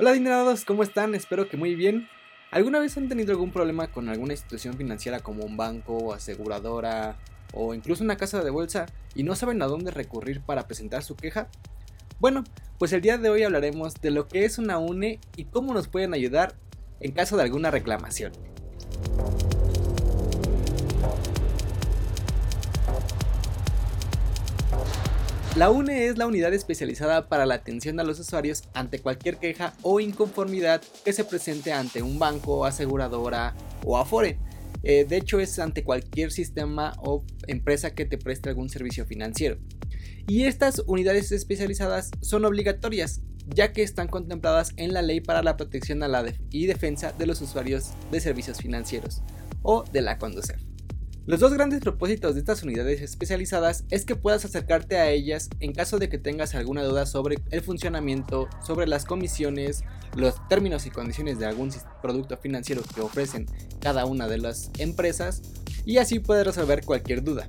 Hola dinerados, ¿cómo están? Espero que muy bien. ¿Alguna vez han tenido algún problema con alguna institución financiera como un banco, aseguradora o incluso una casa de bolsa y no saben a dónde recurrir para presentar su queja? Bueno, pues el día de hoy hablaremos de lo que es una UNE y cómo nos pueden ayudar en caso de alguna reclamación. La UNE es la unidad especializada para la atención a los usuarios ante cualquier queja o inconformidad que se presente ante un banco, aseguradora o Afore. Eh, de hecho, es ante cualquier sistema o empresa que te preste algún servicio financiero. Y estas unidades especializadas son obligatorias, ya que están contempladas en la Ley para la Protección y Defensa de los Usuarios de Servicios Financieros, o de la CONDUCEF. Los dos grandes propósitos de estas unidades especializadas es que puedas acercarte a ellas en caso de que tengas alguna duda sobre el funcionamiento, sobre las comisiones, los términos y condiciones de algún producto financiero que ofrecen cada una de las empresas y así puedes resolver cualquier duda.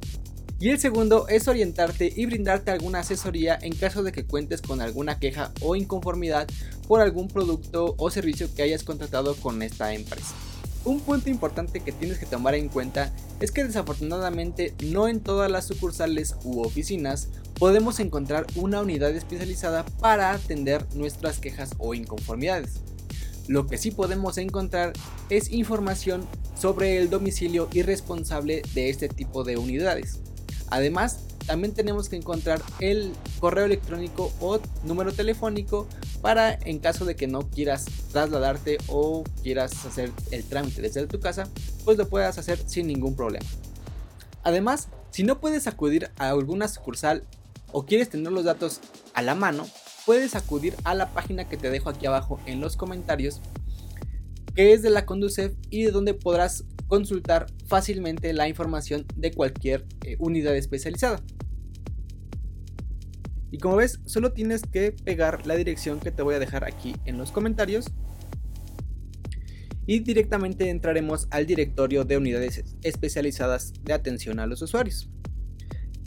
Y el segundo es orientarte y brindarte alguna asesoría en caso de que cuentes con alguna queja o inconformidad por algún producto o servicio que hayas contratado con esta empresa. Un punto importante que tienes que tomar en cuenta es que desafortunadamente no en todas las sucursales u oficinas podemos encontrar una unidad especializada para atender nuestras quejas o inconformidades. Lo que sí podemos encontrar es información sobre el domicilio y responsable de este tipo de unidades. Además, también tenemos que encontrar el correo electrónico o número telefónico para en caso de que no quieras trasladarte o quieras hacer el trámite desde tu casa, pues lo puedas hacer sin ningún problema. Además, si no puedes acudir a alguna sucursal o quieres tener los datos a la mano, puedes acudir a la página que te dejo aquí abajo en los comentarios, que es de la Conducef y de donde podrás consultar fácilmente la información de cualquier eh, unidad especializada. Y como ves, solo tienes que pegar la dirección que te voy a dejar aquí en los comentarios. Y directamente entraremos al directorio de unidades especializadas de atención a los usuarios.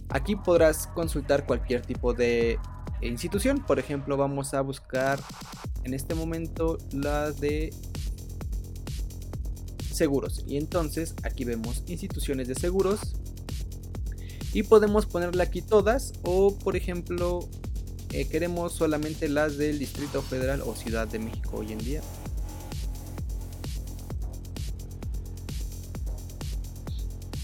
Aquí podrás consultar cualquier tipo de institución. Por ejemplo, vamos a buscar en este momento la de seguros. Y entonces aquí vemos instituciones de seguros y podemos ponerle aquí todas o por ejemplo eh, queremos solamente las del Distrito Federal o Ciudad de México hoy en día.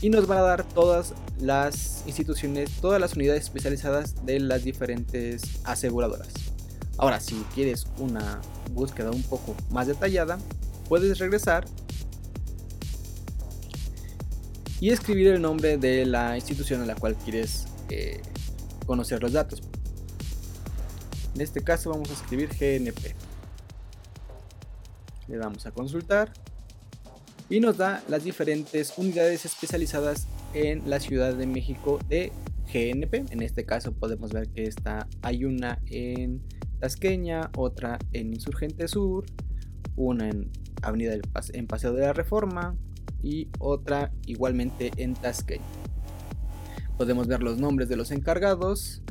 Y nos van a dar todas las instituciones, todas las unidades especializadas de las diferentes aseguradoras. Ahora, si quieres una búsqueda un poco más detallada, puedes regresar y escribir el nombre de la institución a la cual quieres eh, conocer los datos. En este caso vamos a escribir GNP. Le damos a consultar y nos da las diferentes unidades especializadas en la Ciudad de México de GNP. En este caso podemos ver que está, hay una en Tasqueña, otra en Insurgente Sur, una en Avenida del en Paseo de la Reforma, y otra igualmente en Tasqueña. Podemos ver los nombres de los encargados,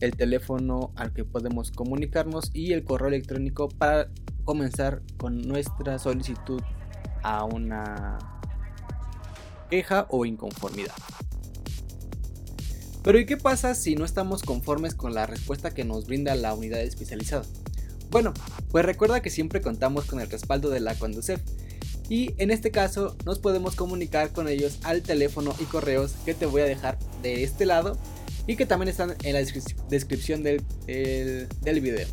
el teléfono al que podemos comunicarnos y el correo electrónico para comenzar con nuestra solicitud a una queja o inconformidad. Pero ¿y qué pasa si no estamos conformes con la respuesta que nos brinda la unidad especializada? Bueno, pues recuerda que siempre contamos con el respaldo de la Conducef y en este caso nos podemos comunicar con ellos al teléfono y correos que te voy a dejar de este lado y que también están en la descripción del, video.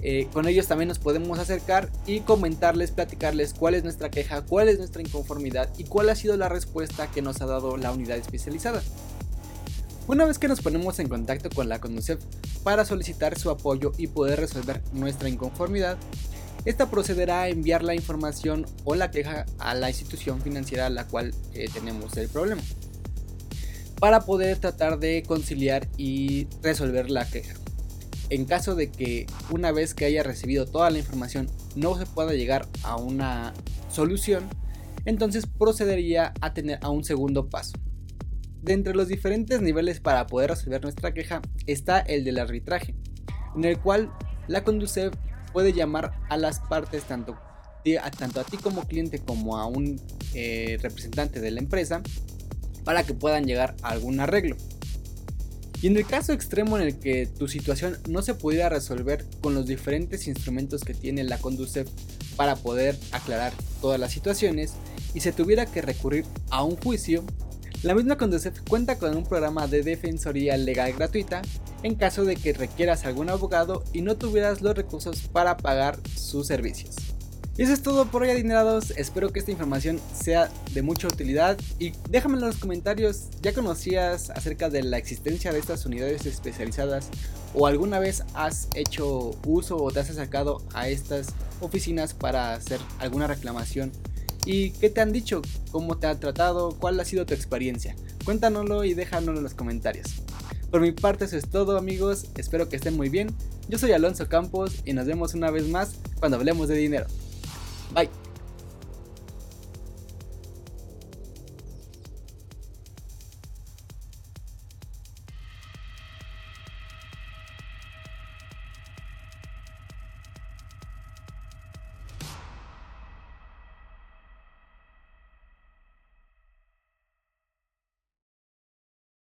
Eh, con ellos también nos podemos acercar y comentarles, platicarles cuál es nuestra queja, cuál es nuestra inconformidad y cuál ha sido la respuesta que nos ha dado la unidad especializada. Una vez que nos ponemos en contacto con la CONUCEF para solicitar su apoyo y poder resolver nuestra inconformidad, esta procederá a enviar la información o la queja a la institución financiera a la cual eh, tenemos el problema para poder tratar de conciliar y resolver la queja. En caso de que una vez que haya recibido toda la información no se pueda llegar a una solución, entonces procedería a tener a un segundo paso. De entre los diferentes niveles para poder resolver nuestra queja está el del arbitraje, en el cual la Conducef puede llamar a las partes tanto, tanto a ti como cliente como a un eh, representante de la empresa para que puedan llegar a algún arreglo. Y en el caso extremo en el que tu situación no se pudiera resolver con los diferentes instrumentos que tiene la Conducef para poder aclarar todas las situaciones y se tuviera que recurrir a un juicio, la misma Conducef cuenta con un programa de defensoría legal gratuita en caso de que requieras algún abogado y no tuvieras los recursos para pagar sus servicios. Y eso es todo por hoy adinerados, espero que esta información sea de mucha utilidad y déjame en los comentarios, ¿ya conocías acerca de la existencia de estas unidades especializadas o alguna vez has hecho uso o te has acercado a estas oficinas para hacer alguna reclamación? ¿Y qué te han dicho? ¿Cómo te han tratado? ¿Cuál ha sido tu experiencia? Cuéntanoslo y déjanoslo en los comentarios. Por mi parte eso es todo amigos, espero que estén muy bien. Yo soy Alonso Campos y nos vemos una vez más cuando hablemos de dinero. Bye.